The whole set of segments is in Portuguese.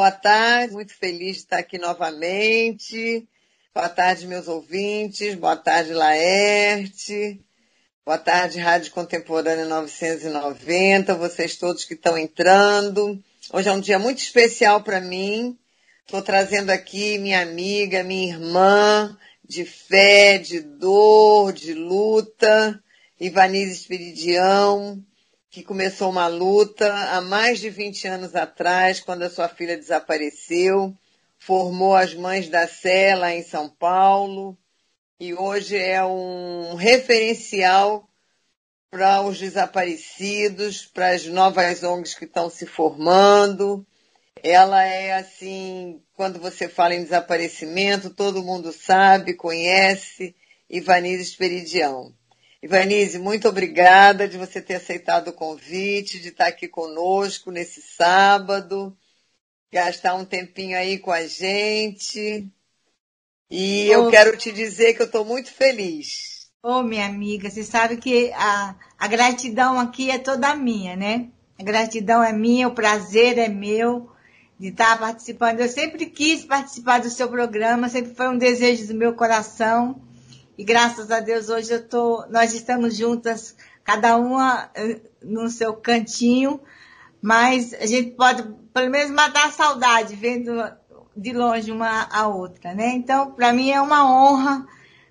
Boa tarde, muito feliz de estar aqui novamente. Boa tarde, meus ouvintes. Boa tarde, Laerte. Boa tarde, Rádio Contemporânea 990. Vocês todos que estão entrando. Hoje é um dia muito especial para mim. Estou trazendo aqui minha amiga, minha irmã, de fé, de dor, de luta, Ivanise Espiridião, que começou uma luta há mais de 20 anos atrás, quando a sua filha desapareceu, formou as Mães da Sé lá em São Paulo, e hoje é um referencial para os desaparecidos, para as novas ONGs que estão se formando. Ela é assim, quando você fala em desaparecimento, todo mundo sabe, conhece Ivanise Esperidião. Ivanise, muito obrigada de você ter aceitado o convite, de estar aqui conosco nesse sábado, gastar um tempinho aí com a gente. E oh. eu quero te dizer que eu estou muito feliz. Ô, oh, minha amiga, você sabe que a, a gratidão aqui é toda minha, né? A gratidão é minha, o prazer é meu de estar participando. Eu sempre quis participar do seu programa, sempre foi um desejo do meu coração. E graças a Deus hoje eu tô, nós estamos juntas, cada uma eh, no seu cantinho, mas a gente pode pelo menos matar saudade vendo de longe uma a outra, né? Então, para mim é uma honra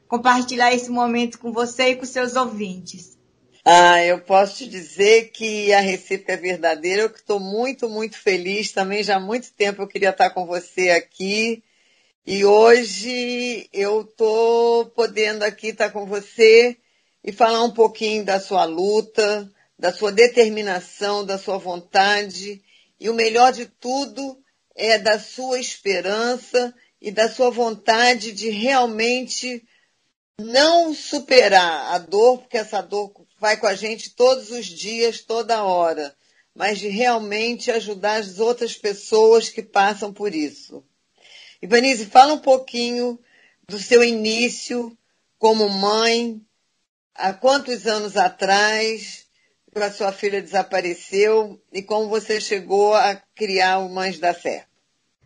compartilhar esse momento com você e com seus ouvintes. Ah, eu posso te dizer que a recíproca é verdadeira. Eu estou muito, muito feliz. Também já há muito tempo eu queria estar com você aqui. E hoje eu estou podendo aqui estar com você e falar um pouquinho da sua luta, da sua determinação, da sua vontade. E o melhor de tudo é da sua esperança e da sua vontade de realmente não superar a dor, porque essa dor vai com a gente todos os dias, toda hora, mas de realmente ajudar as outras pessoas que passam por isso. Ivanise, fala um pouquinho do seu início como mãe, há quantos anos atrás a sua filha desapareceu e como você chegou a criar o Mães da Fé.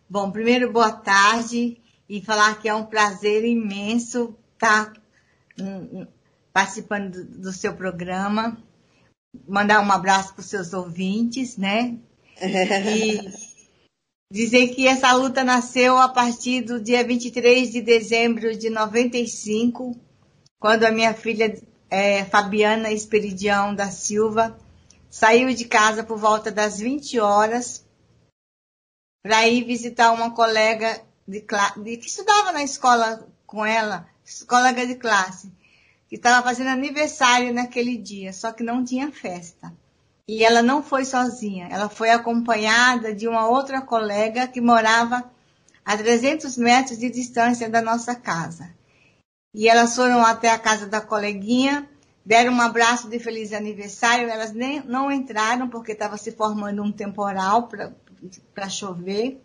Bom, primeiro boa tarde e falar que é um prazer imenso estar participando do, do seu programa. Mandar um abraço para os seus ouvintes, né? E dizer que essa luta nasceu a partir do dia 23 de dezembro de 95, quando a minha filha é, Fabiana Esperidião da Silva saiu de casa por volta das 20 horas para ir visitar uma colega de, de, que estudava na escola com ela, colega de classe que estava fazendo aniversário naquele dia, só que não tinha festa. E ela não foi sozinha, ela foi acompanhada de uma outra colega que morava a 300 metros de distância da nossa casa. E elas foram até a casa da coleguinha, deram um abraço de feliz aniversário, elas nem, não entraram porque estava se formando um temporal para chover.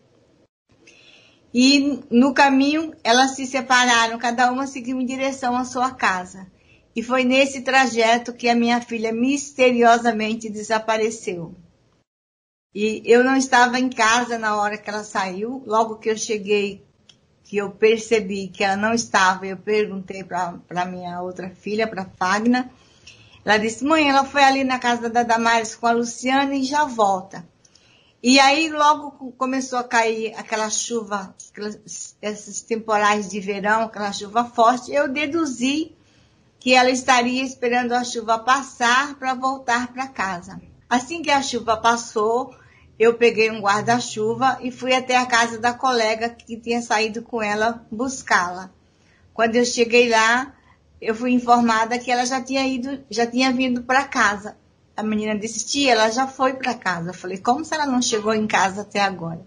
E no caminho elas se separaram, cada uma seguiu em direção à sua casa. E foi nesse trajeto que a minha filha misteriosamente desapareceu. E eu não estava em casa na hora que ela saiu. Logo que eu cheguei, que eu percebi que ela não estava, eu perguntei para minha outra filha, para Fagna. Ela disse: Mãe, ela foi ali na casa da Damares com a Luciana e já volta. E aí logo começou a cair aquela chuva, esses temporais de verão, aquela chuva forte. Eu deduzi que ela estaria esperando a chuva passar para voltar para casa. Assim que a chuva passou, eu peguei um guarda-chuva e fui até a casa da colega que tinha saído com ela buscá-la. Quando eu cheguei lá, eu fui informada que ela já tinha ido, já tinha vindo para casa. A menina disse: "Tia, ela já foi para casa". Eu falei: "Como se ela não chegou em casa até agora?".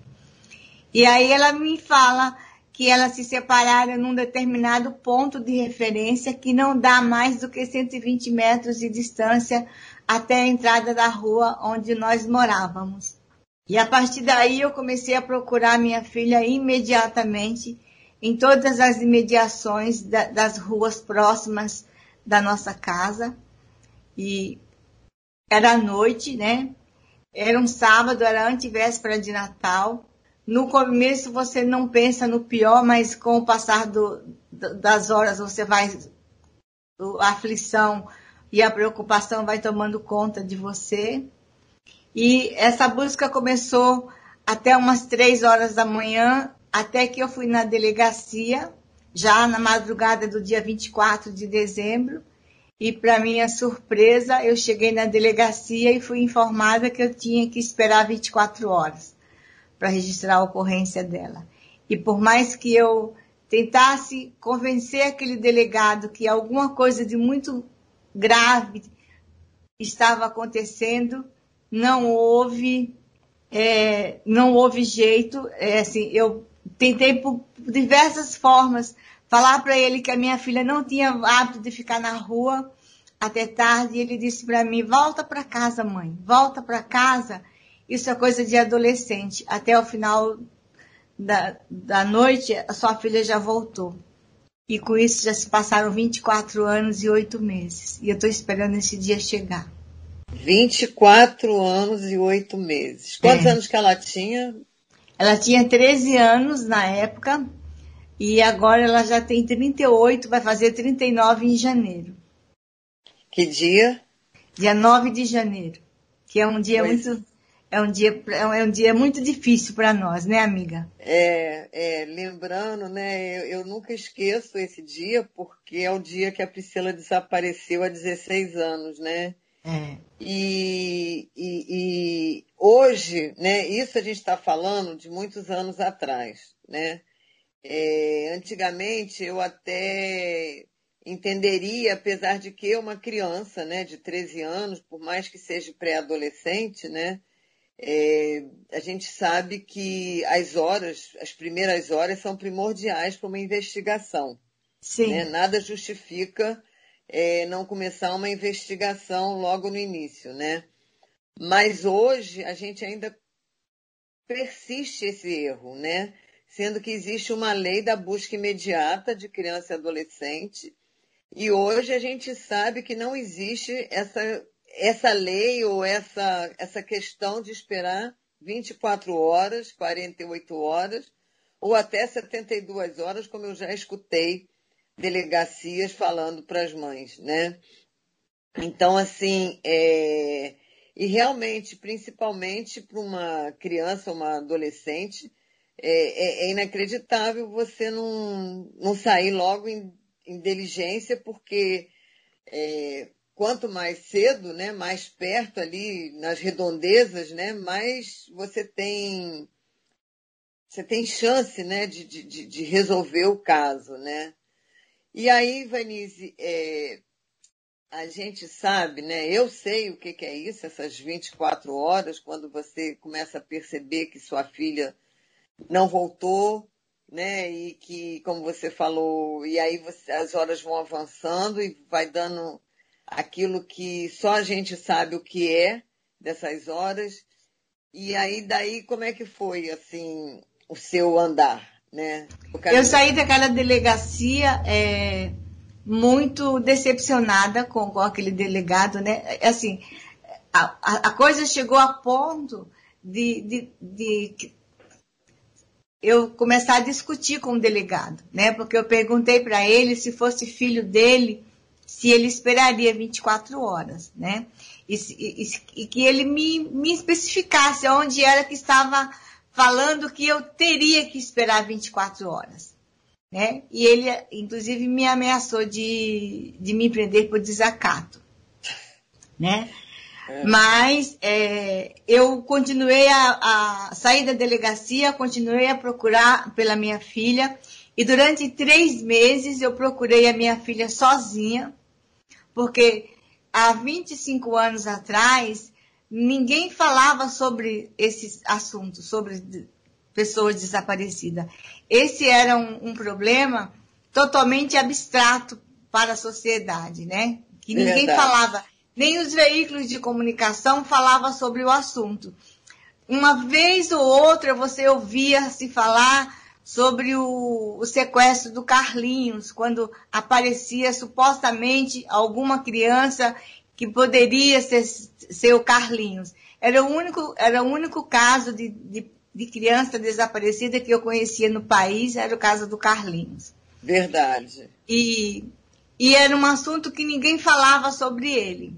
E aí ela me fala que elas se separaram num determinado ponto de referência que não dá mais do que 120 metros de distância até a entrada da rua onde nós morávamos. E a partir daí eu comecei a procurar minha filha imediatamente em todas as imediações da, das ruas próximas da nossa casa. E era noite, né? Era um sábado, era antevéspera de Natal. No começo você não pensa no pior, mas com o passar do, das horas você vai a aflição e a preocupação vai tomando conta de você. E essa busca começou até umas três horas da manhã, até que eu fui na delegacia, já na madrugada do dia 24 de dezembro. E, para minha surpresa, eu cheguei na delegacia e fui informada que eu tinha que esperar 24 horas para registrar a ocorrência dela. E por mais que eu tentasse convencer aquele delegado que alguma coisa de muito grave estava acontecendo, não houve, é, não houve jeito. É, assim, eu tentei por diversas formas falar para ele que a minha filha não tinha hábito de ficar na rua até tarde. E ele disse para mim: volta para casa, mãe, volta para casa. Isso é coisa de adolescente. Até o final da, da noite, a sua filha já voltou. E com isso já se passaram 24 anos e 8 meses. E eu estou esperando esse dia chegar. 24 anos e 8 meses. Quantos é. anos que ela tinha? Ela tinha 13 anos na época. E agora ela já tem 38, vai fazer 39 em janeiro. Que dia? Dia 9 de janeiro. Que é um dia pois. muito é um dia, é um dia muito difícil para nós, né, amiga? É, é, lembrando, né, eu, eu, nunca esqueço esse dia, porque é o dia que a Priscila desapareceu há 16 anos, né? É. E, e, e hoje, né, isso a gente está falando de muitos anos atrás, né? É, antigamente eu até entenderia, apesar de que uma criança, né, de 13 anos, por mais que seja pré-adolescente, né, é, a gente sabe que as horas, as primeiras horas são primordiais para uma investigação. Sim. Né? Nada justifica é, não começar uma investigação logo no início, né? Mas hoje a gente ainda persiste esse erro, né? Sendo que existe uma lei da busca imediata de criança e adolescente, e hoje a gente sabe que não existe essa essa lei ou essa, essa questão de esperar 24 horas, 48 horas ou até 72 horas, como eu já escutei delegacias falando para as mães, né? Então, assim, é... e realmente, principalmente para uma criança, uma adolescente, é, é, é, inacreditável você não, não sair logo em, em diligência, porque é, quanto mais cedo, né, mais perto ali nas redondezas, né, mais você tem você tem chance, né, de, de, de resolver o caso, né? E aí, Vanise, é, a gente sabe, né? Eu sei o que, que é isso, essas 24 horas, quando você começa a perceber que sua filha não voltou, né? E que, como você falou, e aí você, as horas vão avançando e vai dando aquilo que só a gente sabe o que é dessas horas. E aí, daí, como é que foi, assim, o seu andar, né? Eu saí daquela delegacia é, muito decepcionada com, com aquele delegado, né? Assim, a, a coisa chegou a ponto de, de, de eu começar a discutir com o delegado, né? Porque eu perguntei para ele se fosse filho dele, se ele esperaria 24 horas, né? E, e, e, que ele me, me especificasse onde era que estava falando que eu teria que esperar 24 horas, né? E ele, inclusive, me ameaçou de, de me prender por desacato, né? É. Mas é, eu continuei a, a sair da delegacia, continuei a procurar pela minha filha e durante três meses eu procurei a minha filha sozinha, porque há 25 anos atrás, ninguém falava sobre esses assuntos, sobre pessoas desaparecidas. Esse era um, um problema totalmente abstrato para a sociedade, né? Que ninguém Verdade. falava, nem os veículos de comunicação falavam sobre o assunto. Uma vez ou outra você ouvia se falar sobre o, o, sequestro do Carlinhos, quando aparecia supostamente alguma criança que poderia ser, ser o Carlinhos. Era o único, era o único caso de, de de criança desaparecida que eu conhecia no país era o caso do Carlinhos. Verdade. E, e era um assunto que ninguém falava sobre ele.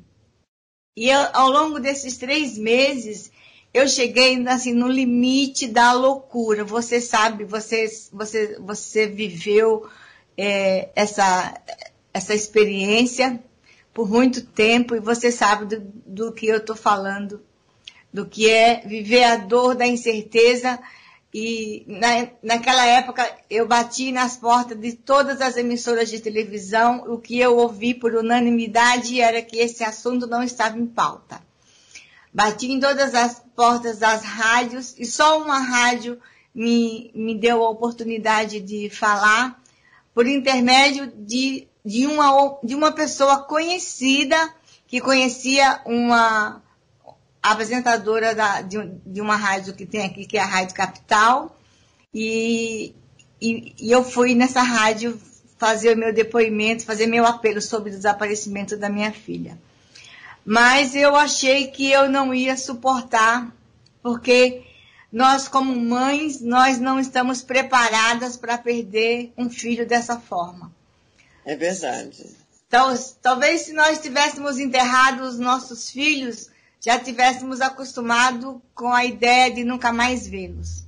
E eu, ao longo desses três meses, eu cheguei assim no limite da loucura. Você sabe, você, você, você viveu é, essa, essa experiência por muito tempo e você sabe do, do que eu estou falando, do que é viver a dor da incerteza. E na, naquela época eu bati nas portas de todas as emissoras de televisão. O que eu ouvi por unanimidade era que esse assunto não estava em pauta. Bati em todas as portas das rádios e só uma rádio me, me deu a oportunidade de falar por intermédio de de uma, de uma pessoa conhecida que conhecia uma apresentadora da, de, de, uma rádio que tem aqui, que é a Rádio Capital, e, e, e, eu fui nessa rádio fazer o meu depoimento, fazer meu apelo sobre o desaparecimento da minha filha. Mas eu achei que eu não ia suportar, porque nós, como mães, nós não estamos preparadas para perder um filho dessa forma. É verdade. Então, talvez se nós tivéssemos enterrado os nossos filhos, já tivéssemos acostumado com a ideia de nunca mais vê-los.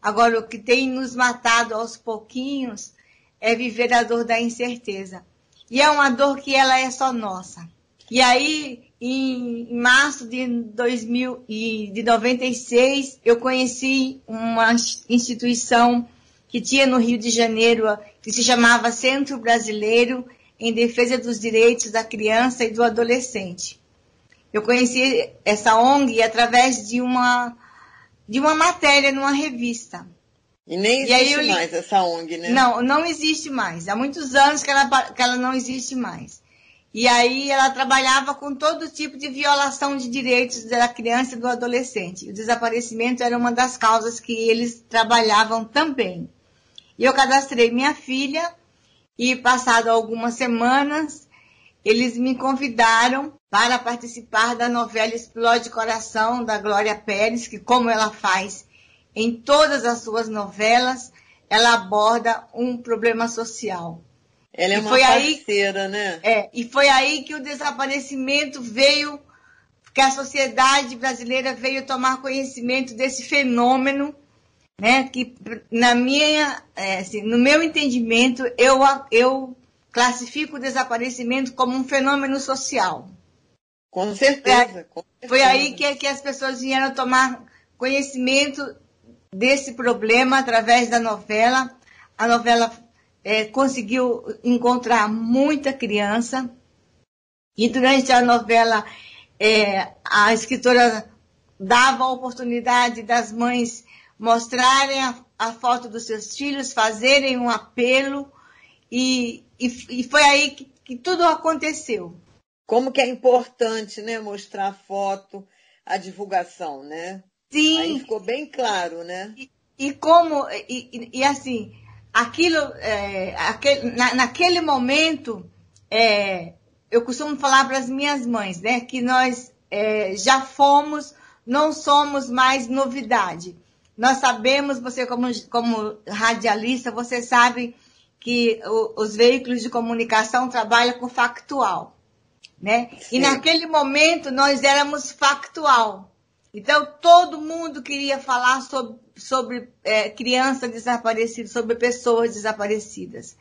Agora, o que tem nos matado aos pouquinhos é viver a dor da incerteza. E é uma dor que ela é só nossa. E aí, em março de 2000 e de 96, eu conheci uma instituição que tinha no Rio de Janeiro, que se chamava Centro Brasileiro em Defesa dos Direitos da Criança e do Adolescente. Eu conheci essa ONG através de uma, de uma matéria numa revista. E nem existe e mais essa ONG, né? Não, não existe mais. Há muitos anos que ela, que ela não existe mais. E aí ela trabalhava com todo tipo de violação de direitos da criança e do adolescente. O desaparecimento era uma das causas que eles trabalhavam também. E eu cadastrei minha filha e passado algumas semanas, eles me convidaram para participar da novela Explode Coração da Glória Pérez, que como ela faz em todas as suas novelas, ela aborda um problema social. Ela é e uma foi parceira, aí, né? É, e foi aí que o desaparecimento veio, que a sociedade brasileira veio tomar conhecimento desse fenômeno né? Que na minha, é, assim, no meu entendimento, eu, eu classifico o desaparecimento como um fenômeno social. Com certeza. Com certeza. Foi aí que, que as pessoas vieram tomar conhecimento desse problema através da novela. A novela é, conseguiu encontrar muita criança e durante a novela é, a escritora dava a oportunidade das mães mostrarem a, a foto dos seus filhos, fazerem um apelo, e, e, e foi aí que, que, tudo aconteceu. Como que é importante, né, mostrar a foto, a divulgação, né? Sim. Aí ficou bem claro, né? E, e como, e, e, assim, aquilo, é, aquele, na, naquele momento, é, eu costumo falar para as minhas mães, né, que nós é, já fomos, não somos mais novidade. Nós sabemos, você como, como radialista, você sabe que o, os veículos de comunicação trabalham com factual, né? Sim. E naquele momento nós éramos factual. Então todo mundo queria falar sobre, sobre é, crianças desaparecidas, sobre pessoas desaparecidas.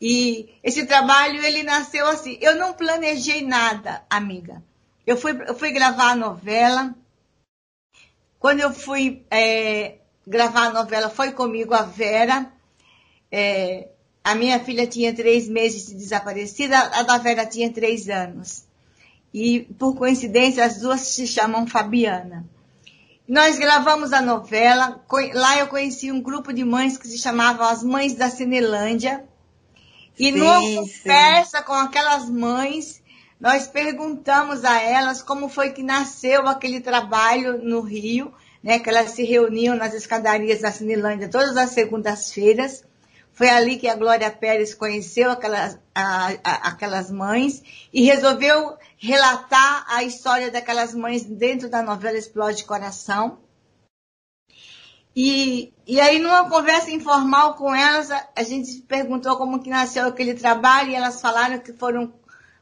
E esse trabalho ele nasceu assim. Eu não planejei nada, amiga. Eu fui, eu fui gravar a novela, quando eu fui é, gravar a novela, foi comigo a Vera. É, a minha filha tinha três meses de desaparecida, a da Vera tinha três anos. E, por coincidência, as duas se chamam Fabiana. Nós gravamos a novela, lá eu conheci um grupo de mães que se chamavam as Mães da Cinelândia. E sim, numa conversa com aquelas mães, nós perguntamos a elas como foi que nasceu aquele trabalho no Rio, né, que elas se reuniam nas escadarias da Cinelândia todas as segundas-feiras. Foi ali que a Glória Pérez conheceu aquelas, a, a, aquelas mães e resolveu relatar a história daquelas mães dentro da novela Explode Coração. E, e aí, numa conversa informal com elas, a, a gente perguntou como que nasceu aquele trabalho e elas falaram que foram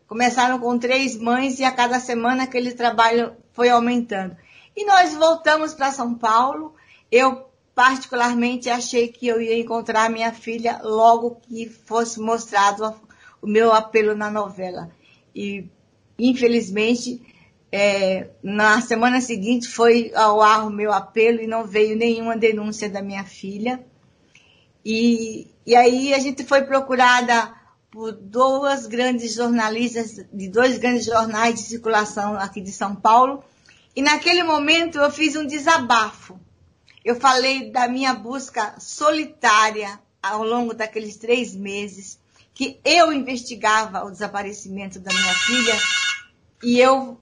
começaram com três mães e a cada semana aquele trabalho foi aumentando. E nós voltamos para São Paulo. Eu particularmente achei que eu ia encontrar minha filha logo que fosse mostrado o meu apelo na novela. E infelizmente é, na semana seguinte foi ao ar o meu apelo e não veio nenhuma denúncia da minha filha. E, e aí a gente foi procurada por duas grandes jornalistas, de dois grandes jornais de circulação aqui de São Paulo. E naquele momento eu fiz um desabafo. Eu falei da minha busca solitária ao longo daqueles três meses, que eu investigava o desaparecimento da minha filha e eu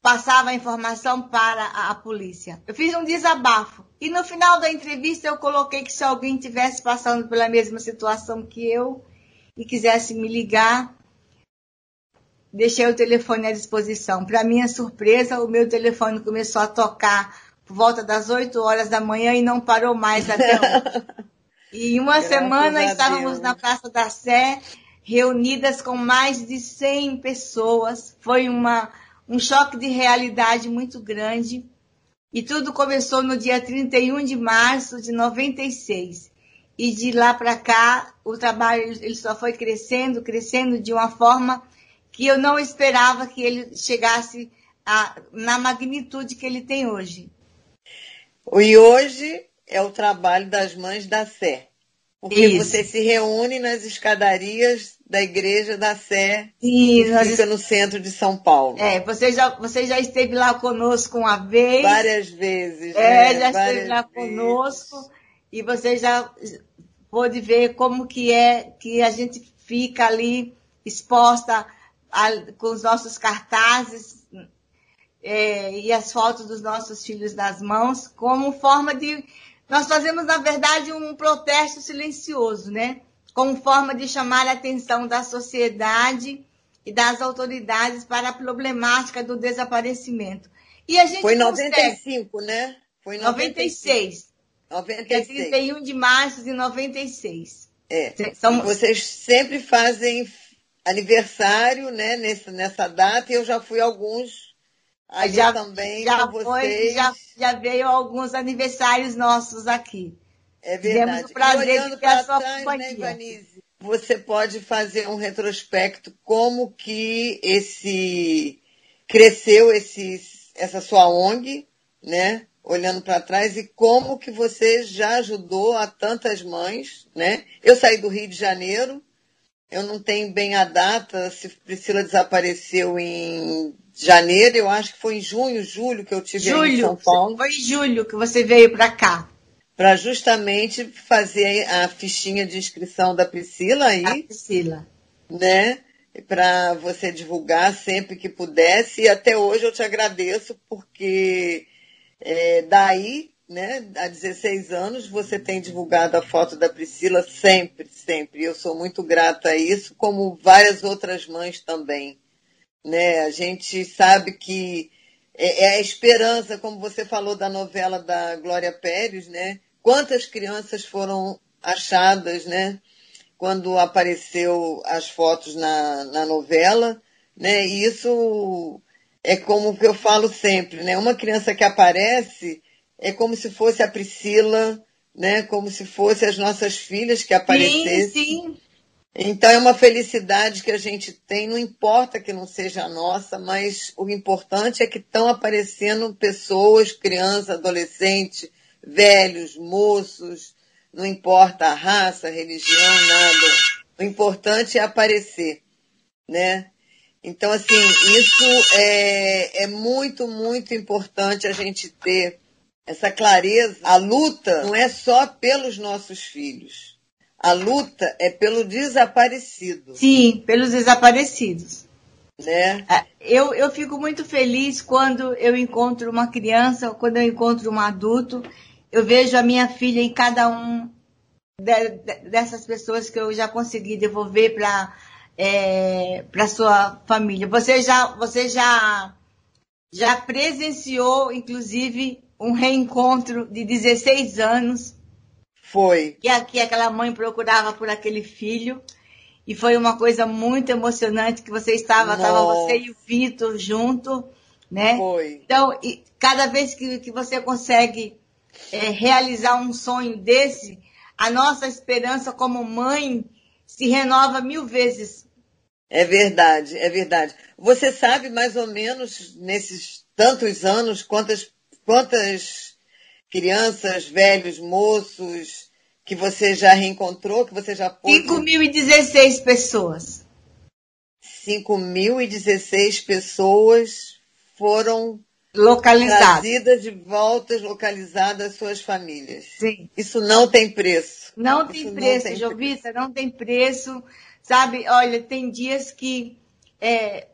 passava a informação para a, polícia. Eu fiz um desabafo. E no final da entrevista eu coloquei que se alguém tivesse passando pela mesma situação que eu e quisesse me ligar, deixei o telefone à disposição. Para minha surpresa, o meu telefone começou a tocar por volta das 8 horas da manhã e não parou mais até hoje. E em uma Graças semana estávamos na Praça da Sé, reunidas com mais de 100 pessoas. Foi uma um choque de realidade muito grande. E tudo começou no dia 31 de março de 96. E de lá para cá, o trabalho ele só foi crescendo, crescendo de uma forma que eu não esperava que ele chegasse a, na magnitude que ele tem hoje. E hoje é o trabalho das mães da Sé. Porque Isso. você se reúne nas escadarias da Igreja da Sé, Sim, que fica no centro de São Paulo. É, você já, você já esteve lá conosco uma vez. Várias vezes. É, né? já Várias esteve lá vezes. conosco e você já pôde ver como que é que a gente fica ali exposta a, com os nossos cartazes é, e as fotos dos nossos filhos nas mãos, como forma de. Nós fazemos, na verdade, um protesto silencioso, né? como forma de chamar a atenção da sociedade e das autoridades para a problemática do desaparecimento. E a gente Foi em 95, consegue... né? Foi em 96. 96. 31 de março de 96. É. São... Vocês sempre fazem aniversário, né, nessa, nessa data, e eu já fui alguns aí já, também já com foi, vocês. Já, já veio alguns aniversários nossos aqui. É verdade. Tivemos o prazer de ter a sua trás, companhia. Né, Ivanise, você pode fazer um retrospecto como que esse cresceu esse, essa sua ONG, né? Olhando para trás e como que você já ajudou a tantas mães, né? Eu saí do Rio de Janeiro, eu não tenho bem a data, se Priscila desapareceu em janeiro, eu acho que foi em junho, julho que eu tive julho, em São Paulo. Foi em julho que você veio para cá para justamente fazer a fichinha de inscrição da Priscila aí. A Priscila. Né? Para você divulgar sempre que pudesse. E até hoje eu te agradeço, porque é, daí, né, há 16 anos, você tem divulgado a foto da Priscila sempre, sempre. Eu sou muito grata a isso, como várias outras mães também. Né? A gente sabe que é, é a esperança, como você falou da novela da Glória Pérez, né? quantas crianças foram achadas, né? Quando apareceu as fotos na, na novela, né? E isso é como que eu falo sempre, né? Uma criança que aparece é como se fosse a Priscila, né? Como se fosse as nossas filhas que aparecessem. Sim, sim. Então é uma felicidade que a gente tem, não importa que não seja a nossa, mas o importante é que estão aparecendo pessoas, crianças, adolescentes, velhos, moços, não importa a raça, a religião, nada. O importante é aparecer, né? Então, assim, isso é, é muito, muito importante a gente ter essa clareza. A luta não é só pelos nossos filhos. A luta é pelo desaparecido. Sim, pelos desaparecidos. Né? É, eu, eu fico muito feliz quando eu encontro uma criança, quando eu encontro um adulto eu vejo a minha filha em cada um de, de, dessas pessoas que eu já consegui devolver para é, para sua família. Você já você já já presenciou, inclusive, um reencontro de 16 anos. Foi. Que aqui aquela mãe procurava por aquele filho. E foi uma coisa muito emocionante que você estava, estava você e o Vitor junto, né? Foi. Então, e cada vez que, que você consegue é, realizar um sonho desse, a nossa esperança como mãe se renova mil vezes. É verdade, é verdade. Você sabe mais ou menos nesses tantos anos quantas quantas crianças, velhos, moços que você já reencontrou, que você já pôde... 5.016 pessoas. 5.016 pessoas foram localizadas. Trazidas de volta, localizadas às suas famílias. Sim. Isso não tem preço. Não Isso tem preço, Jovita, não tem preço. Sabe, olha, tem dias que. É,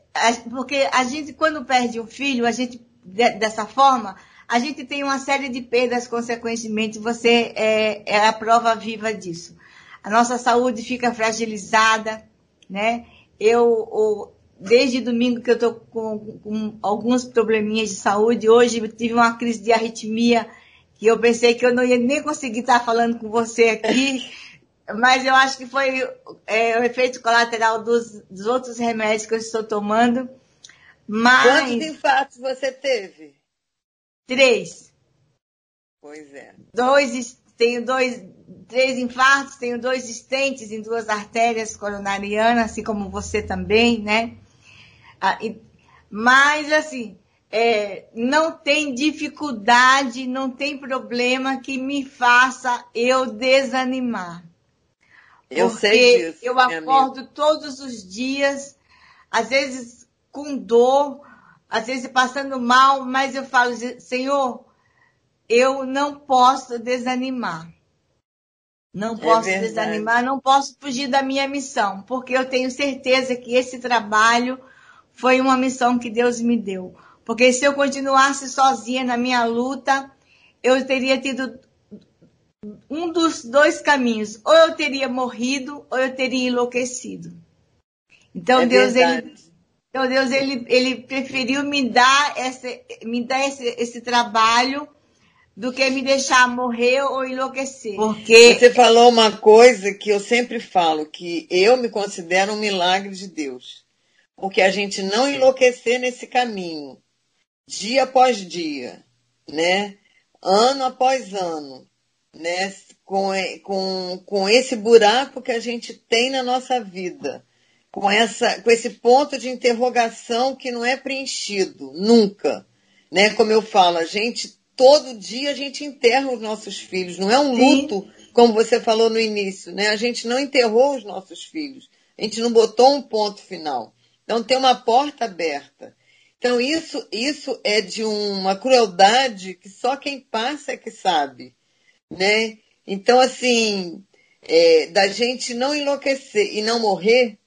porque a gente, quando perde um filho, a gente, dessa forma, a gente tem uma série de perdas, consequentemente, você é, é a prova viva disso. A nossa saúde fica fragilizada, né? Eu, desde domingo que eu estou com, com, alguns probleminhas de saúde, hoje eu tive uma crise de arritmia, que eu pensei que eu não ia nem conseguir estar falando com você aqui, mas eu acho que foi é, o efeito colateral dos, dos outros remédios que eu estou tomando. Mas... Quantos infartos você teve? Três. Pois é. Dois, tenho dois, três infartos, tenho dois estentes em duas artérias coronarianas, assim como você também, né? Ah, e, mas, assim, é, não tem dificuldade, não tem problema que me faça eu desanimar. Eu sei disso. Eu acordo amiga. todos os dias, às vezes com dor, às vezes passando mal, mas eu falo, Senhor, eu não posso desanimar. Não é posso é desanimar, não posso fugir da minha missão, porque eu tenho certeza que esse trabalho foi uma missão que Deus me deu. Porque se eu continuasse sozinha na minha luta, eu teria tido um dos dois caminhos. Ou eu teria morrido, ou eu teria enlouquecido. Então é Deus, ele, então Deus ele, ele preferiu me dar, esse, me dar esse, esse trabalho do que me deixar morrer ou enlouquecer. Porque você falou uma coisa que eu sempre falo, que eu me considero um milagre de Deus. Porque a gente não enlouquecer nesse caminho, dia após dia, né? Ano após ano, né? Com, com, com esse buraco que a gente tem na nossa vida com, essa, com esse ponto de interrogação que não é preenchido, nunca. Né? Como eu falo, a gente, todo dia a gente enterra os nossos filhos, não é um luto, Sim. como você falou no início, né? A gente não enterrou os nossos filhos, a gente não botou um ponto final. Então tem uma porta aberta. Então isso, isso é de uma crueldade que só quem passa é que sabe, né? Então assim, é, da gente não enlouquecer e não morrer,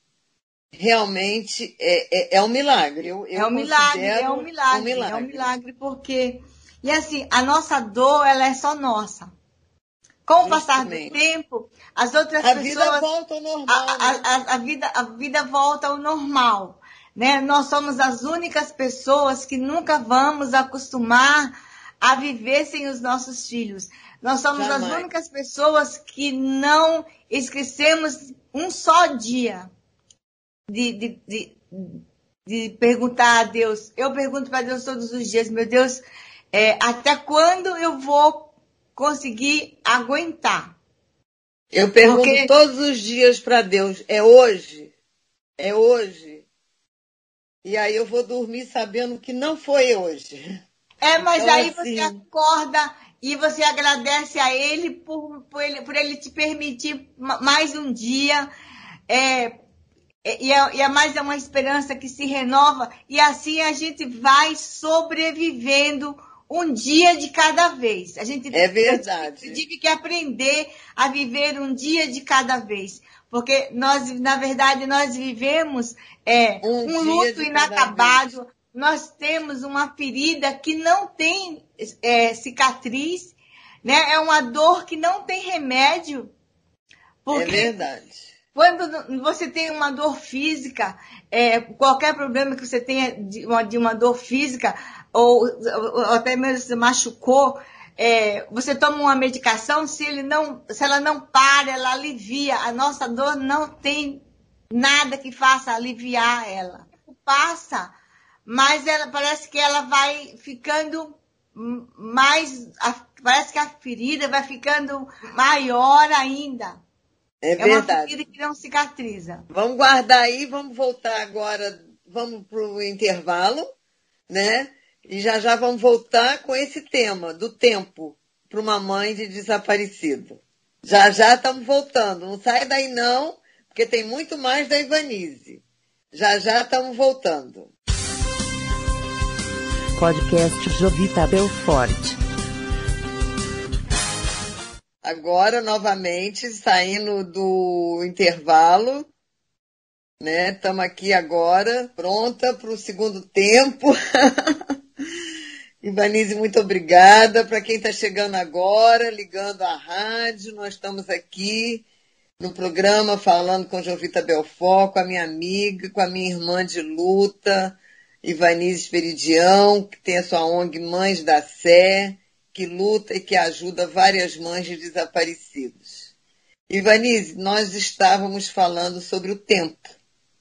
realmente é, é, é um milagre. Eu, eu é um milagre, é um milagre, um milagre, é um milagre porque e assim a nossa dor ela é só nossa. Com o passar do tempo, as outras a pessoas vida volta ao normal. A, a, né? a, a, vida a vida volta ao normal, né? Nós somos as únicas pessoas que nunca vamos acostumar a viver sem os nossos filhos. Nós somos Jamais. as únicas pessoas que não esquecemos um só dia de, de, de, de perguntar a Deus. Eu pergunto para Deus todos os dias, meu Deus, é, até quando eu vou conseguir aguentar? Eu pergunto Porque... todos os dias para Deus, é hoje? É hoje? E aí eu vou dormir sabendo que não foi hoje. É, mas então, aí assim... você acorda e você agradece a ele por, por, ele por ele te permitir mais um dia. É, e é, e é mais uma esperança que se renova, e assim a gente vai sobrevivendo um dia de cada vez. A gente é verdade. tive que aprender a viver um dia de cada vez. Porque nós, na verdade, nós vivemos é, um, um luto inacabado. Nós temos uma ferida que não tem é, cicatriz, né? É uma dor que não tem remédio. Porque é verdade. Quando você tem uma dor física, é, qualquer problema que você tenha de uma, de uma dor física, ou, ou até mesmo se machucou, é, você toma uma medicação, se, ele não, se ela não para, ela alivia. A nossa dor não tem nada que faça aliviar ela. Passa, mas ela parece que ela vai ficando mais. Parece que a ferida vai ficando maior ainda. É, é uma ferida que não cicatriza. Vamos guardar aí, vamos voltar agora, vamos para o intervalo, né? E já já vamos voltar com esse tema do tempo para uma mãe de desaparecido. Já já estamos voltando. Não sai daí não, porque tem muito mais da Ivanise. Já já estamos voltando. Podcast Jovita Belfort. Agora, novamente, saindo do intervalo, né? Estamos aqui agora, pronta para o segundo tempo. Ivanise, muito obrigada. Para quem está chegando agora, ligando a rádio, nós estamos aqui no programa falando com Jovita Belfort, com a minha amiga, com a minha irmã de luta, Ivanise Esperidião, que tem a sua ONG Mães da Sé, que luta e que ajuda várias mães de desaparecidos. Ivanise, nós estávamos falando sobre o tempo,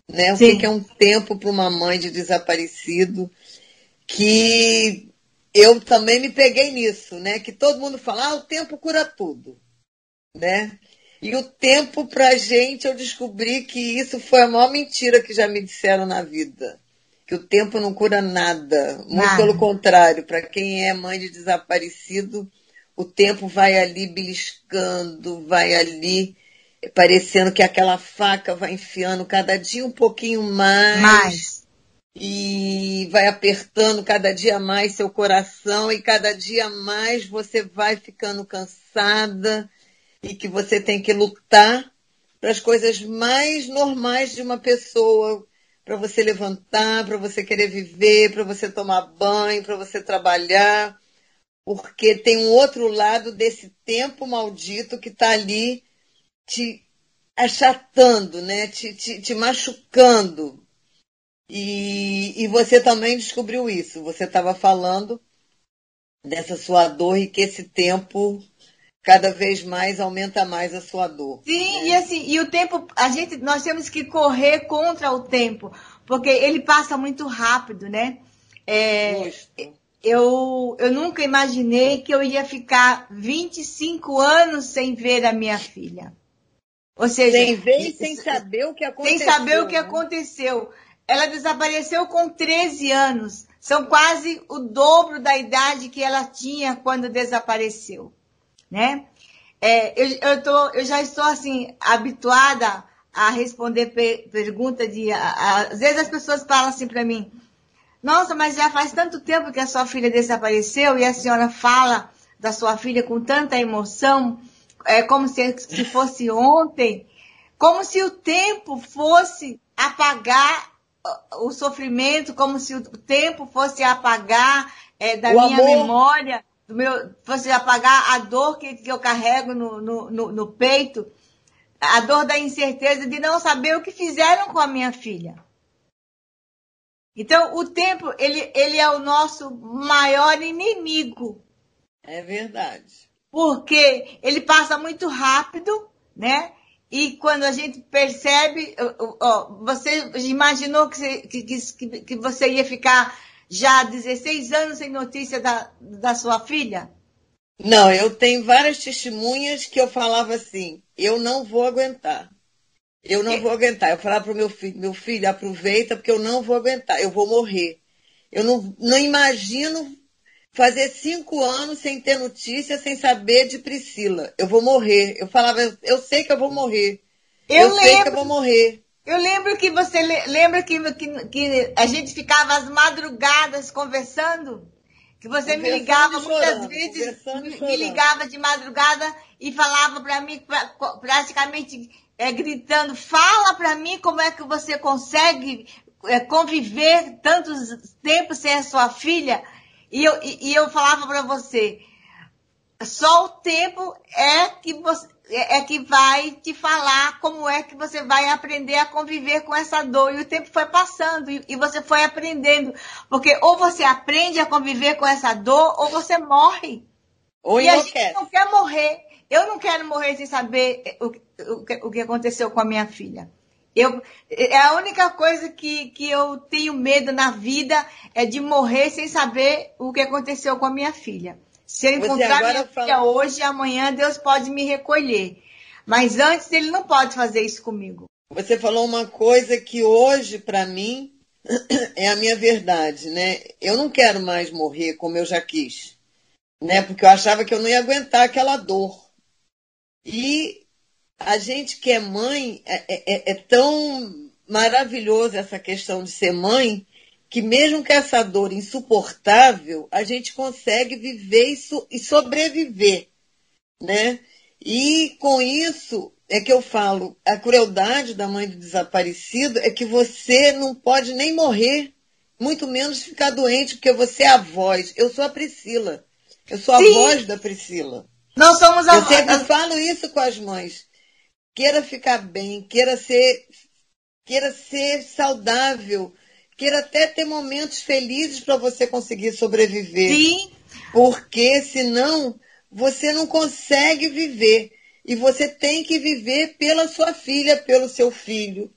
né? O que é um tempo para uma mãe de desaparecido que eu também me peguei nisso, né? Que todo mundo fala, ah, o tempo cura tudo, né? E o tempo pra gente, eu descobri que isso foi a maior mentira que já me disseram na vida. Que o tempo não cura nada. Muito nada. pelo contrário, para quem é mãe de desaparecido, o tempo vai ali beliscando, vai ali parecendo que aquela faca vai enfiando cada dia um pouquinho mais. Mais e vai apertando cada dia mais seu coração e cada dia mais você vai ficando cansada e que você tem que lutar para as coisas mais normais de uma pessoa, para você levantar, para você querer viver, para você tomar banho, para você trabalhar, porque tem um outro lado desse tempo maldito que está ali te achatando, né? te, te, te machucando, e, e você também descobriu isso. Você estava falando dessa sua dor e que esse tempo cada vez mais aumenta mais a sua dor. Sim, né? e assim, e o tempo, a gente, nós temos que correr contra o tempo, porque ele passa muito rápido, né? É, eu, eu nunca imaginei que eu ia ficar 25 anos sem ver a minha filha. Ou seja, sem ver e sem saber o que aconteceu. Sem saber o que né? aconteceu. Ela desapareceu com 13 anos. São quase o dobro da idade que ela tinha quando desapareceu, né? É, eu, eu, tô, eu já estou assim habituada a responder per, pergunta de, a, a, às vezes as pessoas falam assim para mim, nossa, mas já faz tanto tempo que a sua filha desapareceu e a senhora fala da sua filha com tanta emoção, é como se, se fosse ontem, como se o tempo fosse apagar o sofrimento como se o tempo fosse apagar é, da o minha amor. memória, do meu, fosse apagar a dor que, que eu carrego no, no, no, no peito, a dor da incerteza de não saber o que fizeram com a minha filha. Então, o tempo, ele, ele é o nosso maior inimigo. É verdade. Porque ele passa muito rápido, né? E quando a gente percebe, ó, você imaginou que, que, que, que você ia ficar já 16 anos sem notícia da, da sua filha? Não, eu tenho várias testemunhas que eu falava assim, eu não vou aguentar. Eu não é. vou aguentar. Eu falava para o meu filho, meu filho, aproveita porque eu não vou aguentar, eu vou morrer. Eu não, não imagino fazer cinco anos sem ter notícia, sem saber de Priscila. Eu vou morrer. Eu falava, eu, sei que eu vou morrer. Eu, eu lembro, sei que eu vou morrer. Eu lembro que você lembra que, que, que a gente ficava às madrugadas conversando? Que você me ligava muitas vezes, me, ligava de madrugada e falava para mim praticamente é, gritando, fala para mim como é que você consegue é, conviver tantos tempos sem a sua filha. E eu, e, eu falava para você, só o tempo é que você é, é que vai te falar como é que você vai aprender a conviver com essa dor. E o tempo foi passando e, e você foi aprendendo. Porque ou você aprende a conviver com essa dor, ou você morre. Ou e a gente não quer morrer. Eu não quero morrer sem saber o, o, o que aconteceu com a minha filha. Eu, é a única coisa que, que eu tenho medo na vida é de morrer sem saber o que aconteceu com a minha filha. Se eu encontrar minha fala... filha hoje, amanhã Deus pode me recolher. Mas antes ele não pode fazer isso comigo. Você falou uma coisa que hoje, para mim, é a minha verdade, né? Eu não quero mais morrer como eu já quis, né? Porque eu achava que eu não ia aguentar aquela dor. E a gente que é mãe, é, é, é, é tão maravilhoso essa questão de ser mãe, que mesmo com essa dor insuportável, a gente consegue viver isso e sobreviver, né? E com isso é que eu falo, a crueldade da mãe do desaparecido é que você não pode nem morrer, muito menos ficar doente, porque você é a voz. Eu sou a Priscila. Eu sou a Sim. voz da Priscila. Nós somos a Eu sempre falo isso com as mães. Queira ficar bem, queira ser, queira ser saudável, queira até ter momentos felizes para você conseguir sobreviver. Sim. Porque senão você não consegue viver. E você tem que viver pela sua filha, pelo seu filho,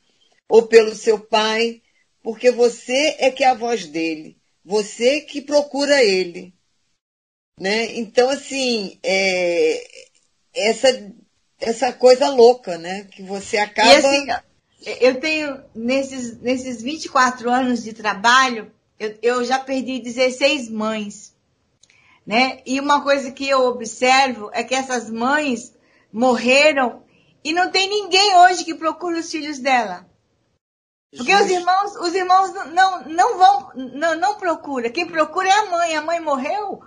ou pelo seu pai, porque você é que é a voz dele. Você que procura ele. Né? Então, assim, é, essa, essa coisa louca, né? Que você acaba. E assim, eu tenho, nesses, nesses 24 anos de trabalho, eu, eu já perdi 16 mães. Né? E uma coisa que eu observo é que essas mães morreram e não tem ninguém hoje que procure os filhos dela. Porque os irmãos, os irmãos não, não vão, não, não procura. Quem procura é a mãe. A mãe morreu.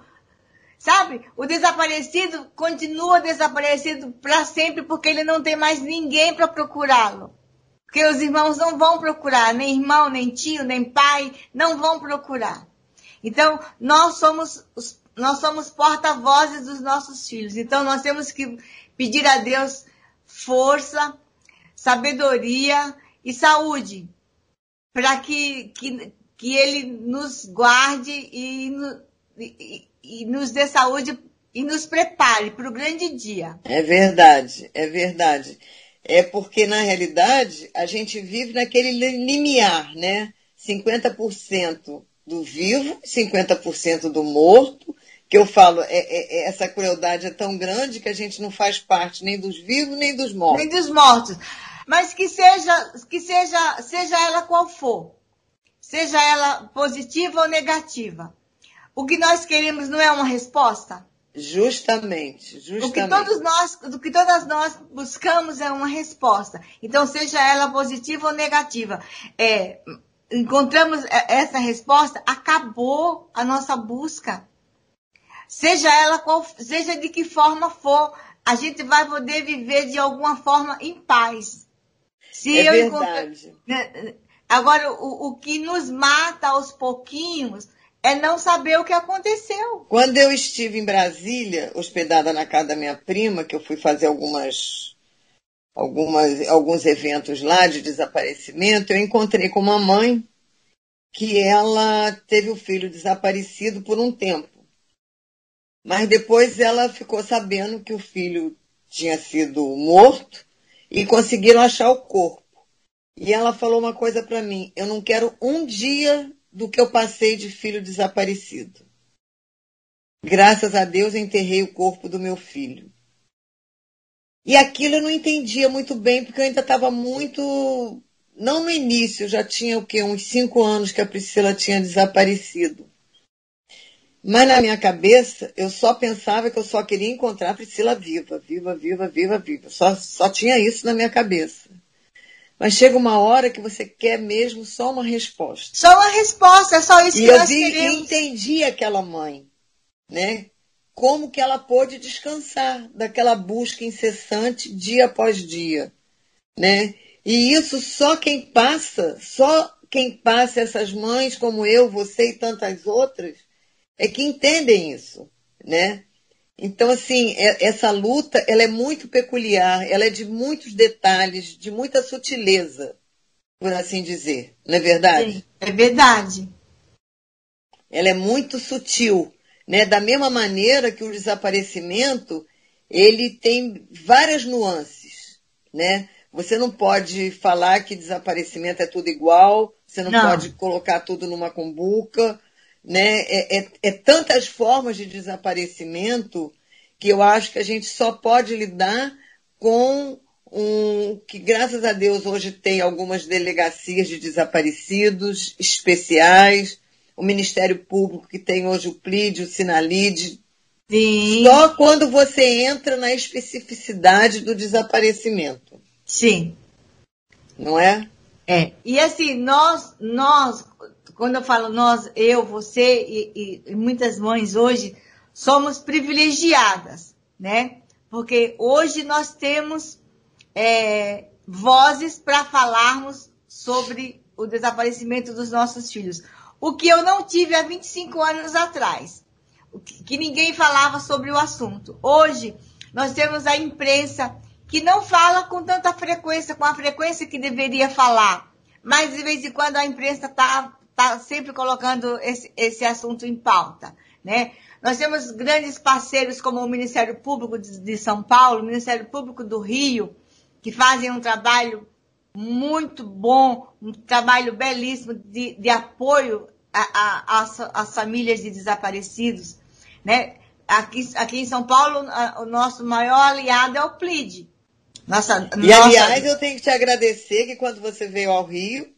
Sabe? O desaparecido continua desaparecido para sempre porque ele não tem mais ninguém para procurá-lo. Porque os irmãos não vão procurar, nem irmão, nem tio, nem pai, não vão procurar. Então, nós somos, nós somos porta-vozes dos nossos filhos. Então, nós temos que pedir a Deus força, sabedoria e saúde para que, que, que Ele nos guarde e, e, e nos dê saúde e nos prepare para o grande dia. É verdade, é verdade. É porque, na realidade, a gente vive naquele limiar, né? 50% do vivo, 50% do morto, que eu falo, é, é, é, essa crueldade é tão grande que a gente não faz parte nem dos vivos nem dos mortos. Nem dos mortos. Mas que seja, que seja, seja ela qual for, seja ela positiva ou negativa, o que nós queremos não é uma resposta? Justamente, justamente. O que todos nós, o que todas nós buscamos é uma resposta. Então, seja ela positiva ou negativa, é, encontramos essa resposta, acabou a nossa busca. Seja ela qual, seja de que forma for, a gente vai poder viver de alguma forma em paz. Se é eu verdade. Né, agora, o, o que nos mata aos pouquinhos é não saber o que aconteceu. Quando eu estive em Brasília, hospedada na casa da minha prima, que eu fui fazer algumas, algumas, alguns eventos lá de desaparecimento, eu encontrei com uma mãe que ela teve o filho desaparecido por um tempo. Mas depois ela ficou sabendo que o filho tinha sido morto e conseguiram achar o corpo. E ela falou uma coisa para mim: eu não quero um dia do que eu passei de filho desaparecido. Graças a Deus enterrei o corpo do meu filho. E aquilo eu não entendia muito bem, porque eu ainda estava muito. Não no início, já tinha o quê? Uns cinco anos que a Priscila tinha desaparecido. Mas na minha cabeça, eu só pensava que eu só queria encontrar a Priscila viva, viva, viva, viva, viva. Só, só tinha isso na minha cabeça. Mas chega uma hora que você quer mesmo só uma resposta. Só uma resposta, é só isso e que eu nós vi, queremos. E entendi aquela mãe, né? Como que ela pôde descansar daquela busca incessante dia após dia, né? E isso só quem passa, só quem passa essas mães como eu, você e tantas outras, é que entendem isso, né? Então, assim, é, essa luta, ela é muito peculiar, ela é de muitos detalhes, de muita sutileza, por assim dizer, não é verdade? Sim, é verdade. Ela é muito sutil, né? Da mesma maneira que o desaparecimento, ele tem várias nuances, né? Você não pode falar que desaparecimento é tudo igual, você não, não. pode colocar tudo numa cumbuca, né? É, é, é tantas formas de desaparecimento que eu acho que a gente só pode lidar com um que graças a Deus hoje tem algumas delegacias de desaparecidos especiais, o Ministério Público que tem hoje o PLID, o Sinalid. Sim. Só quando você entra na especificidade do desaparecimento. Sim. Não é? É. E assim, nós, nós, quando eu falo nós, eu, você e, e muitas mães hoje, somos privilegiadas, né? Porque hoje nós temos é, vozes para falarmos sobre o desaparecimento dos nossos filhos. O que eu não tive há 25 anos atrás, que, que ninguém falava sobre o assunto. Hoje, nós temos a imprensa que não fala com tanta frequência, com a frequência que deveria falar. Mas de vez em quando a imprensa está tá sempre colocando esse, esse assunto em pauta. Né? Nós temos grandes parceiros como o Ministério Público de, de São Paulo, o Ministério Público do Rio, que fazem um trabalho muito bom, um trabalho belíssimo de, de apoio às famílias de desaparecidos. Né? Aqui, aqui em São Paulo, a, o nosso maior aliado é o PLID, nossa, e nossa... aliás, eu tenho que te agradecer que quando você veio ao Rio,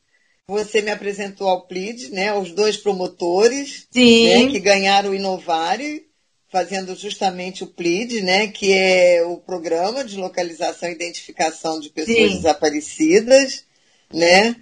você me apresentou ao PLID, né, os dois promotores né, que ganharam o Inovare, fazendo justamente o PLID, né, que é o programa de localização e identificação de pessoas Sim. desaparecidas, né?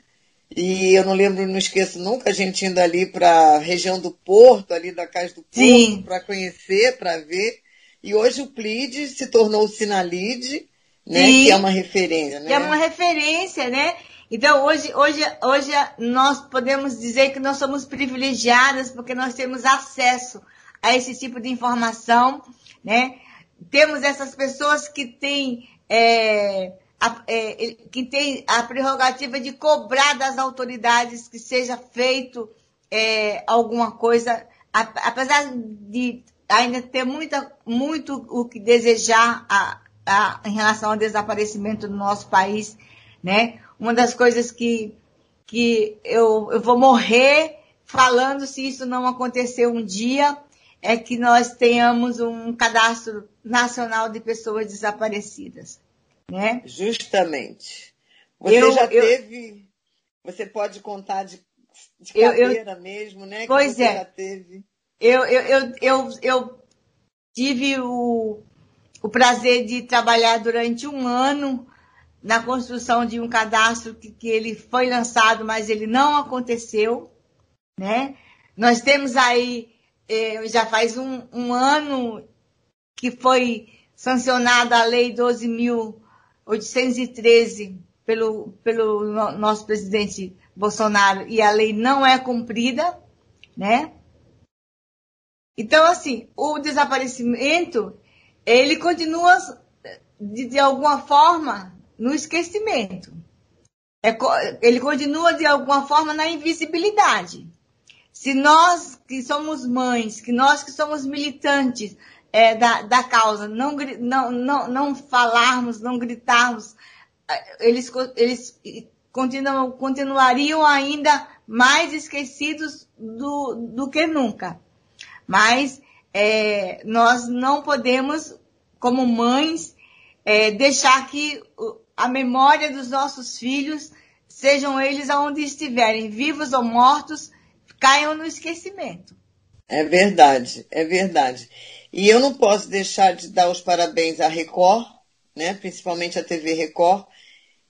E eu não lembro, não esqueço nunca a gente indo ali para a região do Porto, ali da Casa do Porto, para conhecer, para ver. E hoje o PLID se tornou o Sinalide, né? que é uma referência, né? Que é uma referência, né? Então, hoje, hoje, hoje nós podemos dizer que nós somos privilegiadas porque nós temos acesso a esse tipo de informação, né? Temos essas pessoas que têm, é, a, é, que têm a prerrogativa de cobrar das autoridades que seja feito é, alguma coisa, apesar de ainda ter muita, muito o que desejar a, a, em relação ao desaparecimento do nosso país, né? Uma das coisas que, que eu, eu vou morrer falando se isso não acontecer um dia é que nós tenhamos um cadastro nacional de pessoas desaparecidas, né? Justamente. Você eu, já eu, teve, você pode contar de, de cadeira eu, mesmo, né? Pois é. Eu, eu, eu, eu, eu tive o, o prazer de trabalhar durante um ano na construção de um cadastro que, que ele foi lançado, mas ele não aconteceu, né? Nós temos aí, eh, já faz um, um ano que foi sancionada a Lei 12.813 pelo, pelo nosso presidente Bolsonaro e a lei não é cumprida, né? Então, assim, o desaparecimento ele continua, de, de alguma forma, no esquecimento. É, ele continua, de alguma forma, na invisibilidade. Se nós que somos mães, que nós que somos militantes é, da, da causa, não, não, não, não falarmos, não gritarmos, é, eles, eles continuam, continuariam ainda mais esquecidos do, do que nunca. Mas é, nós não podemos, como mães, é, deixar que a memória dos nossos filhos, sejam eles aonde estiverem, vivos ou mortos, caiam no esquecimento. É verdade, é verdade. E eu não posso deixar de dar os parabéns à Record, né, principalmente à TV Record,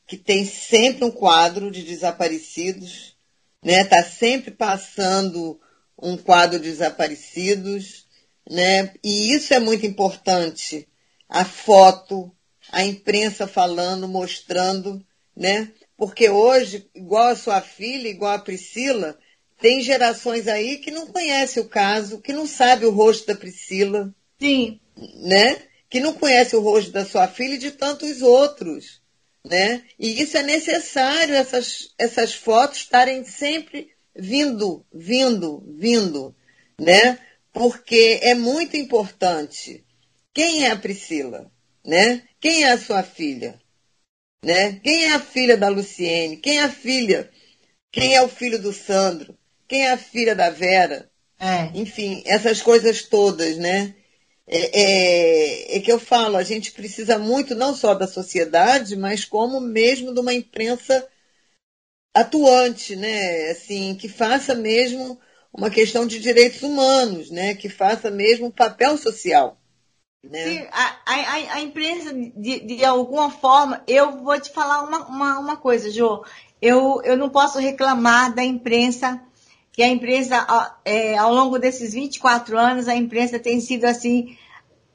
que tem sempre um quadro de desaparecidos, né, tá sempre passando um quadro de desaparecidos, né? E isso é muito importante. A foto, a imprensa falando, mostrando, né? Porque hoje, igual a sua filha, igual a Priscila, tem gerações aí que não conhece o caso, que não sabe o rosto da Priscila, Sim. Né? Que não conhece o rosto da sua filha e de tantos outros. Né? E isso é necessário, essas, essas fotos estarem sempre vindo, vindo, vindo, né? Porque é muito importante. Quem é a Priscila? Né? Quem é a sua filha? Né? Quem é a filha da Luciene? Quem é a filha? Quem é o filho do Sandro? Quem é a filha da Vera? É. Enfim, essas coisas todas, né? É, é, é, que eu falo, a gente precisa muito não só da sociedade, mas como mesmo de uma imprensa atuante, né? Assim, que faça mesmo uma questão de direitos humanos, né? Que faça mesmo um papel social. Né? Sim, a, a, a imprensa, de, de alguma forma, eu vou te falar uma, uma, uma coisa, Jô. Eu, eu não posso reclamar da imprensa, que a imprensa, é, ao longo desses 24 anos, a imprensa tem sido, assim,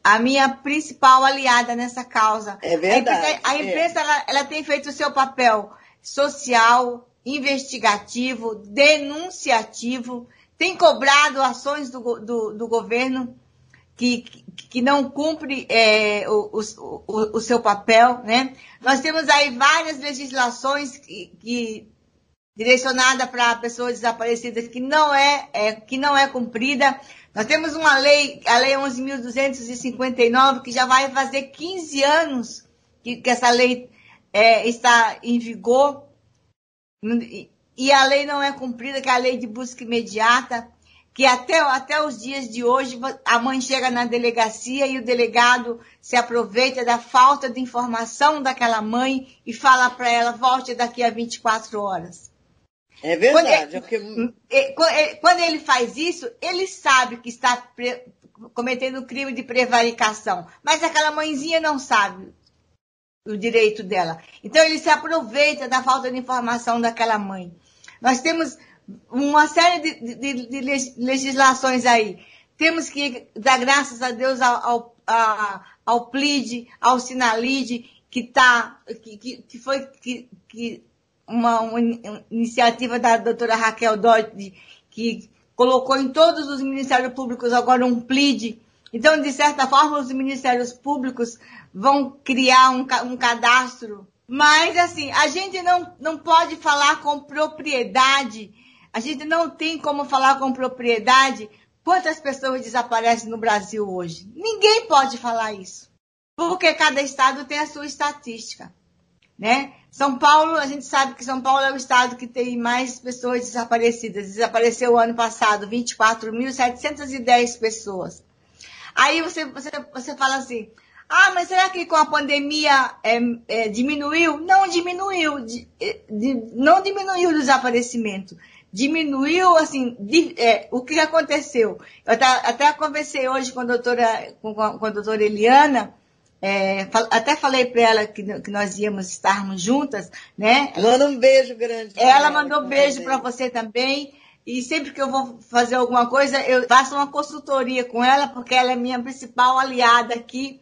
a minha principal aliada nessa causa. É verdade. A imprensa, a imprensa é. ela, ela tem feito o seu papel social, investigativo, denunciativo, tem cobrado ações do, do, do governo que, que não cumpre é, o, o, o, seu papel, né? Nós temos aí várias legislações que, que direcionada para pessoas desaparecidas que não é, é, que não é cumprida. Nós temos uma lei, a lei 11.259, que já vai fazer 15 anos que, que essa lei é, está em vigor. E a lei não é cumprida, que é a lei de busca imediata que até, até os dias de hoje a mãe chega na delegacia e o delegado se aproveita da falta de informação daquela mãe e fala para ela, volte daqui a 24 horas. É verdade. Quando ele, é, quando ele faz isso, ele sabe que está cometendo crime de prevaricação, mas aquela mãezinha não sabe o direito dela. Então ele se aproveita da falta de informação daquela mãe. Nós temos uma série de, de, de, legislações aí. Temos que dar graças a Deus ao, ao, ao PLID, ao Sinalid, que, tá, que, que, que foi que, que uma, uma, iniciativa da doutora Raquel Dodge, que colocou em todos os ministérios públicos agora um PLID. Então, de certa forma, os ministérios públicos vão criar um, um cadastro. Mas, assim, a gente não, não pode falar com propriedade a gente não tem como falar com propriedade quantas pessoas desaparecem no Brasil hoje. Ninguém pode falar isso. Porque cada estado tem a sua estatística. Né? São Paulo, a gente sabe que São Paulo é o estado que tem mais pessoas desaparecidas. Desapareceu o ano passado 24.710 pessoas. Aí você, você, você fala assim, ah, mas será que com a pandemia é, é, diminuiu? Não diminuiu, não diminuiu o desaparecimento diminuiu, assim, de, é, o que aconteceu? Eu até, até conversei hoje com a doutora, com, com a doutora Eliana, é, até falei para ela que, que, nós íamos estarmos juntas, né? Manda um beijo grande. Ela, ela mandou um beijo para você também. E sempre que eu vou fazer alguma coisa, eu faço uma consultoria com ela, porque ela é minha principal aliada aqui.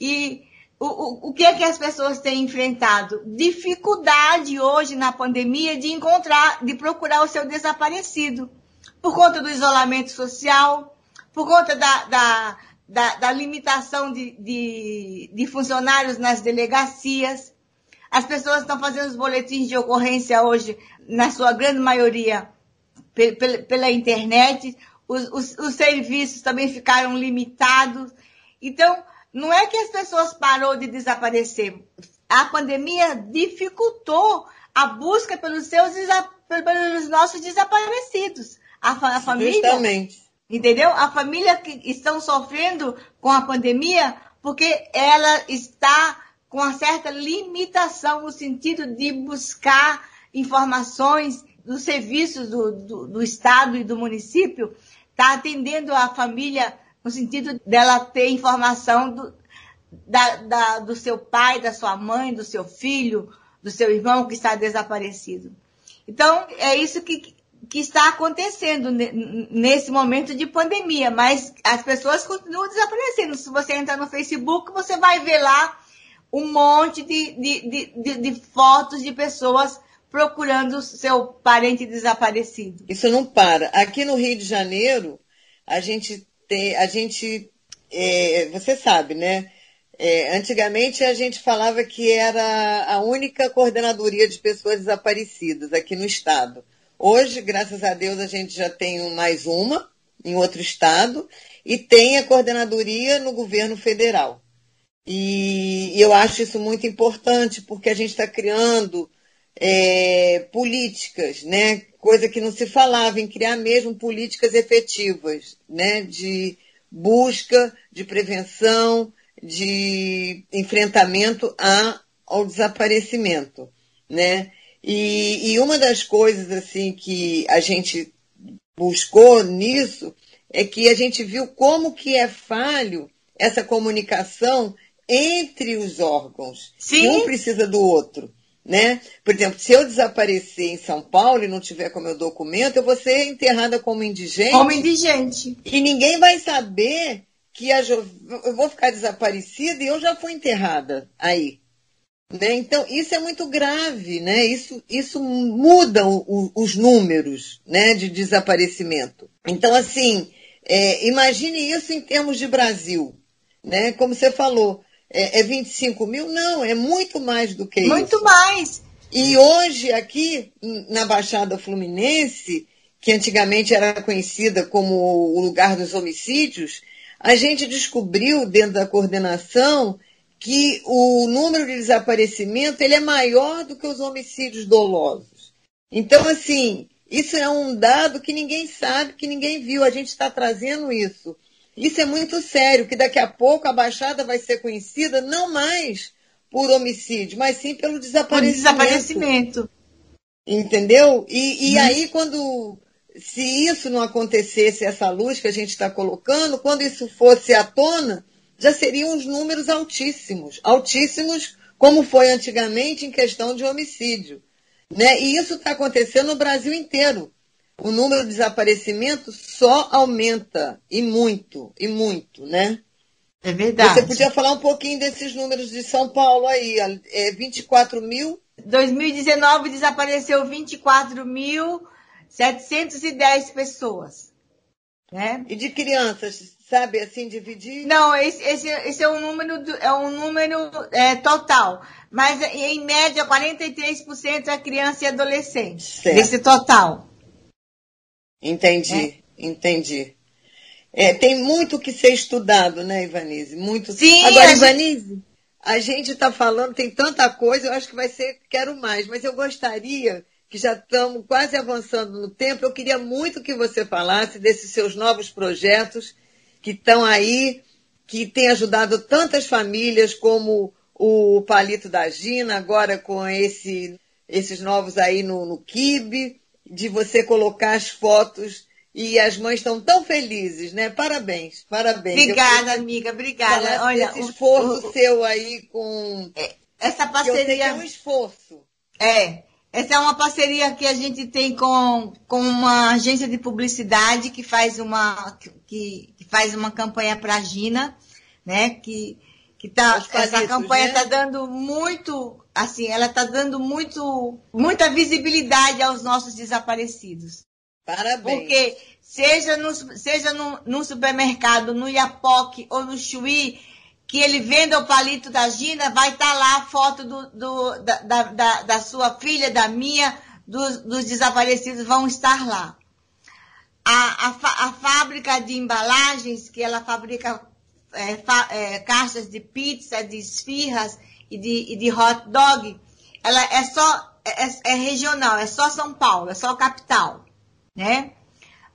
E o, o, que é que as pessoas têm enfrentado? Dificuldade hoje na pandemia de encontrar, de procurar o seu desaparecido. Por conta do isolamento social, por conta da, da, da, da limitação de, de, de funcionários nas delegacias. As pessoas estão fazendo os boletins de ocorrência hoje, na sua grande maioria, pela, pela internet. Os, os, os serviços também ficaram limitados. Então, não é que as pessoas parou de desaparecer. A pandemia dificultou a busca pelos seus pelos nossos desaparecidos. A, a família. Justamente. Entendeu? A família que estão sofrendo com a pandemia porque ela está com uma certa limitação no sentido de buscar informações dos serviços do, do, do Estado e do município, está atendendo a família no sentido dela ter informação do, da, da, do seu pai, da sua mãe, do seu filho, do seu irmão que está desaparecido. Então, é isso que, que está acontecendo nesse momento de pandemia, mas as pessoas continuam desaparecendo. Se você entrar no Facebook, você vai ver lá um monte de, de, de, de fotos de pessoas procurando seu parente desaparecido. Isso não para. Aqui no Rio de Janeiro, a gente tem, a gente é, você sabe, né? É, antigamente a gente falava que era a única coordenadoria de pessoas desaparecidas aqui no estado. Hoje, graças a Deus, a gente já tem mais uma em outro estado e tem a coordenadoria no governo federal. E eu acho isso muito importante porque a gente está criando é, políticas, né? Coisa que não se falava em criar mesmo políticas efetivas, né? De busca, de prevenção, de enfrentamento a, ao desaparecimento, né? E, e uma das coisas assim que a gente buscou nisso é que a gente viu como que é falho essa comunicação entre os órgãos. Sim. Um precisa do outro. Né? Por exemplo, se eu desaparecer em São Paulo e não tiver com meu documento, eu vou ser enterrada como indigente. Como indigente. E ninguém vai saber que a jo... eu vou ficar desaparecida e eu já fui enterrada aí. Né? Então, isso é muito grave, né? Isso, isso muda o, os números né, de desaparecimento. Então, assim, é, imagine isso em termos de Brasil. Né? Como você falou, é, é 25 mil? Não, é muito mais do que muito isso. Muito mais. E hoje, aqui na Baixada Fluminense, que antigamente era conhecida como o lugar dos homicídios, a gente descobriu dentro da coordenação que o número de desaparecimento ele é maior do que os homicídios dolosos. Então, assim, isso é um dado que ninguém sabe, que ninguém viu. A gente está trazendo isso. Isso é muito sério, que daqui a pouco a Baixada vai ser conhecida não mais por homicídio, mas sim pelo desaparecimento. desaparecimento. Entendeu? E, e hum. aí, quando. Se isso não acontecesse, essa luz que a gente está colocando, quando isso fosse à tona, já seriam os números altíssimos. Altíssimos, como foi antigamente em questão de homicídio. Né? E isso está acontecendo no Brasil inteiro o número de desaparecimentos só aumenta, e muito, e muito, né? É verdade. Você podia falar um pouquinho desses números de São Paulo aí, é 24 mil? 2019 desapareceu 24.710 pessoas. Né? E de crianças, sabe assim, dividir? Não, esse, esse, esse é um número, do, é um número é, total. Mas, em média, 43% é criança e adolescente. Certo. Desse total. Entendi, é. entendi. É, tem muito que ser estudado, né, Ivanise? Muito. Sim, Agora, a Ivanise, a gente está falando, tem tanta coisa, eu acho que vai ser, quero mais, mas eu gostaria, que já estamos quase avançando no tempo, eu queria muito que você falasse desses seus novos projetos que estão aí, que têm ajudado tantas famílias, como o Palito da Gina, agora com esse, esses novos aí no, no Kibe de você colocar as fotos e as mães estão tão felizes, né? Parabéns, parabéns. Obrigada, amiga, obrigada. Olha, esse esforço o, seu aí com é, essa parceria é um esforço. É, essa é uma parceria que a gente tem com, com uma agência de publicidade que faz uma que, que faz uma campanha para a Gina, né? Que que tá essa campanha está né? dando muito assim, ela está dando muito, muita visibilidade aos nossos desaparecidos. Parabéns. Porque seja no, seja no, no supermercado, no Iapoque ou no Chuí, que ele venda o palito da Gina, vai estar tá lá a foto do, do da, da, da, sua filha, da minha, dos, dos desaparecidos vão estar lá. A, a, a, fábrica de embalagens, que ela fabrica é, é, caixas de pizza, de esfirras, e de, e de hot dog, ela é só, é, é, é regional, é só São Paulo, é só capital, né?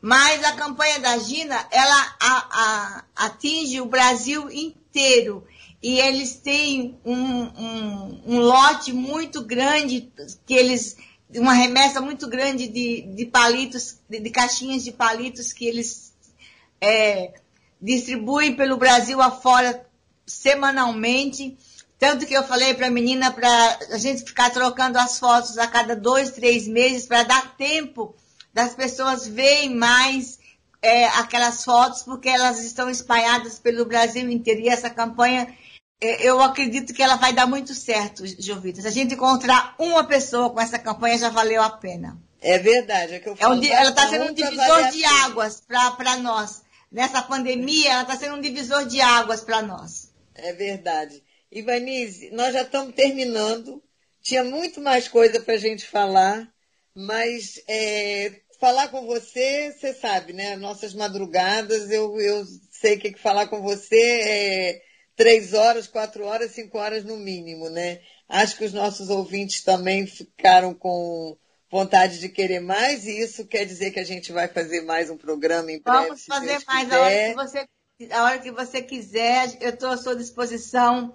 Mas a campanha da Gina, ela a, a, atinge o Brasil inteiro. E eles têm um, um, um, lote muito grande, que eles, uma remessa muito grande de, de palitos, de, de caixinhas de palitos que eles é, distribuem pelo Brasil afora semanalmente. Tanto que eu falei para a menina para a gente ficar trocando as fotos a cada dois, três meses para dar tempo das pessoas verem mais é, aquelas fotos, porque elas estão espalhadas pelo Brasil inteiro. E essa campanha, é, eu acredito que ela vai dar muito certo, Jovita. Se a gente encontrar uma pessoa com essa campanha, já valeu a pena. É verdade, é que eu falo. É um, ela está sendo um divisor de águas para nós nessa pandemia, ela está sendo um divisor de águas para nós. É verdade. Ivanise, nós já estamos terminando. Tinha muito mais coisa para a gente falar, mas é, falar com você, você sabe, né? Nossas madrugadas, eu, eu sei que falar com você é três horas, quatro horas, cinco horas no mínimo, né? Acho que os nossos ouvintes também ficaram com vontade de querer mais, e isso quer dizer que a gente vai fazer mais um programa em breve. Vamos fazer mais a hora, que você, a hora que você quiser, eu estou à sua disposição.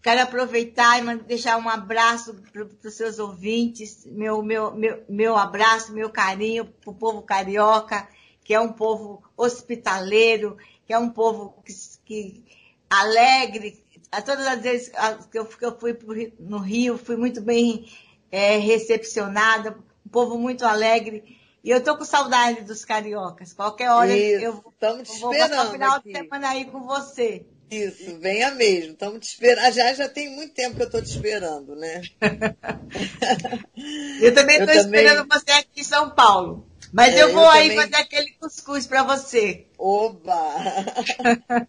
Quero aproveitar e deixar um abraço para os seus ouvintes, meu, meu, meu, meu abraço, meu carinho para o povo carioca, que é um povo hospitaleiro, que é um povo que, que alegre. A todas as vezes que eu, que eu fui no Rio, fui muito bem é, recepcionada, um povo muito alegre. E eu tô com saudade dos cariocas. Qualquer hora Isso, eu, estamos eu vou passar o final aqui. de semana aí com você. Isso, venha mesmo. Estamos te esperando. Já, já tem muito tempo que eu estou te esperando, né? eu também estou esperando você aqui em São Paulo. Mas é, eu vou eu aí também... fazer aquele cuscuz para você. Oba!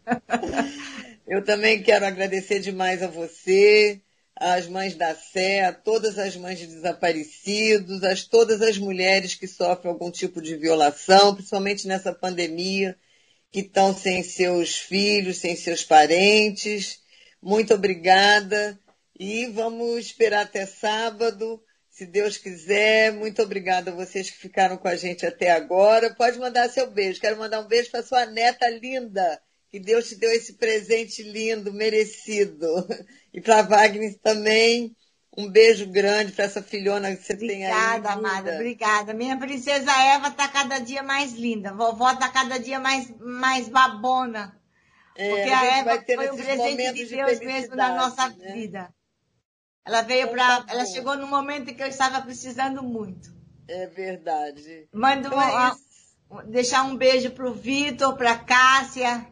eu também quero agradecer demais a você, às mães da Sé, todas as mães de desaparecidos, a todas as mulheres que sofrem algum tipo de violação, principalmente nessa pandemia, que estão sem seus filhos, sem seus parentes. Muito obrigada e vamos esperar até sábado se Deus quiser. Muito obrigada a vocês que ficaram com a gente até agora. Pode mandar seu beijo. Quero mandar um beijo para sua neta linda. Que Deus te deu esse presente lindo, merecido. E para Wagner também. Um beijo grande para essa filhona que você obrigada, tem aí. Obrigada, amada, obrigada. Minha princesa Eva está cada dia mais linda. Vovó está cada dia mais, mais babona. É, porque a, a Eva foi um presente de Deus de mesmo na nossa né? vida. Ela veio para. Ela chegou no momento em que eu estava precisando muito. É verdade. Mando então é deixar um beijo para o Vitor, para a Cássia,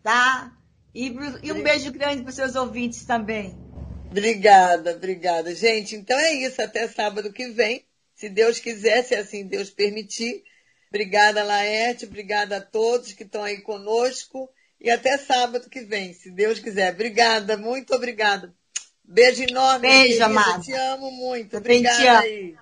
tá? E, e um beijo grande para os seus ouvintes também. Obrigada, obrigada. Gente, então é isso. Até sábado que vem. Se Deus quiser, se assim Deus permitir. Obrigada, Laerte. Obrigada a todos que estão aí conosco. E até sábado que vem, se Deus quiser. Obrigada, muito obrigada. Beijo enorme. Beijo, amada. Te amo muito. Obrigada te amo. aí.